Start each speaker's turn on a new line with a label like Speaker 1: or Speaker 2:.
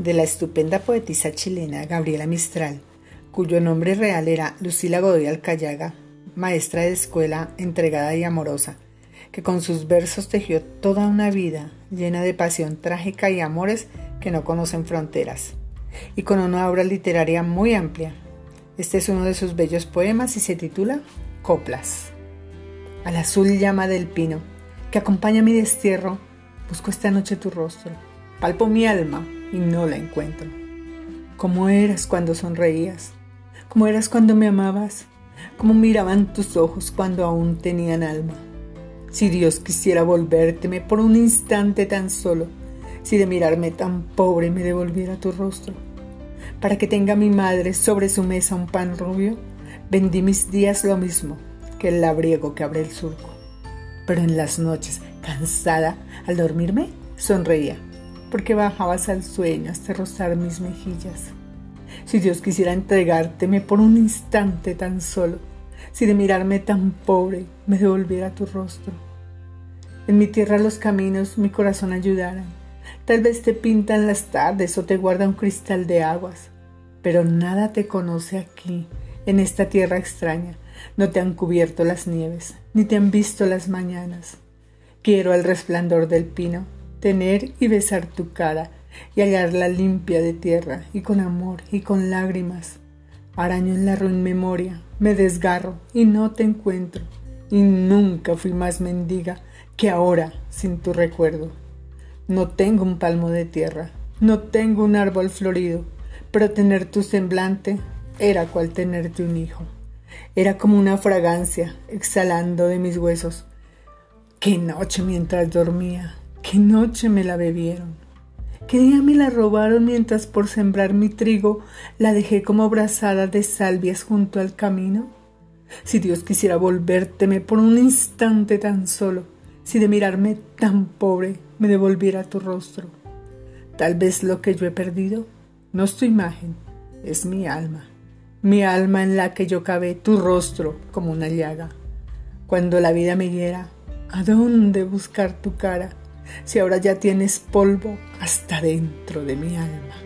Speaker 1: de la estupenda poetisa chilena Gabriela Mistral, cuyo nombre real era Lucila Godoy Alcayaga, maestra de escuela entregada y amorosa, que con sus versos tejió toda una vida llena de pasión trágica y amores que no conocen fronteras, y con una obra literaria muy amplia. Este es uno de sus bellos poemas y se titula Coplas. Al azul llama del pino, que acompaña mi destierro, busco esta noche tu rostro, palpo mi alma y no la encuentro. ¿Cómo eras cuando sonreías? ¿Cómo eras cuando me amabas? ¿Cómo miraban tus ojos cuando aún tenían alma? Si Dios quisiera volvérteme por un instante tan solo, si de mirarme tan pobre me devolviera tu rostro, para que tenga mi madre sobre su mesa un pan rubio, vendí mis días lo mismo que el labriego que abre el surco. Pero en las noches, cansada, al dormirme, sonreía, porque bajabas al sueño hasta rozar mis mejillas. Si Dios quisiera entregárteme por un instante tan solo, si de mirarme tan pobre me devolviera tu rostro. En mi tierra los caminos mi corazón ayudaran. Tal vez te pintan las tardes o te guarda un cristal de aguas, pero nada te conoce aquí, en esta tierra extraña. No te han cubierto las nieves, ni te han visto las mañanas. Quiero al resplandor del pino tener y besar tu cara y hallarla limpia de tierra y con amor y con lágrimas Araño en la ruin memoria, me desgarro y no te encuentro, y nunca fui más mendiga que ahora sin tu recuerdo. No tengo un palmo de tierra, no tengo un árbol florido, pero tener tu semblante era cual tenerte un hijo. Era como una fragancia exhalando de mis huesos. Qué noche mientras dormía, qué noche me la bebieron. ¿Qué día me la robaron mientras por sembrar mi trigo la dejé como brazada de salvias junto al camino? Si Dios quisiera volvérteme por un instante tan solo, si de mirarme tan pobre me devolviera tu rostro. Tal vez lo que yo he perdido no es tu imagen, es mi alma, mi alma en la que yo cabe tu rostro como una llaga. Cuando la vida me hiera, ¿a dónde buscar tu cara? Si ahora ya tienes polvo hasta dentro de mi alma.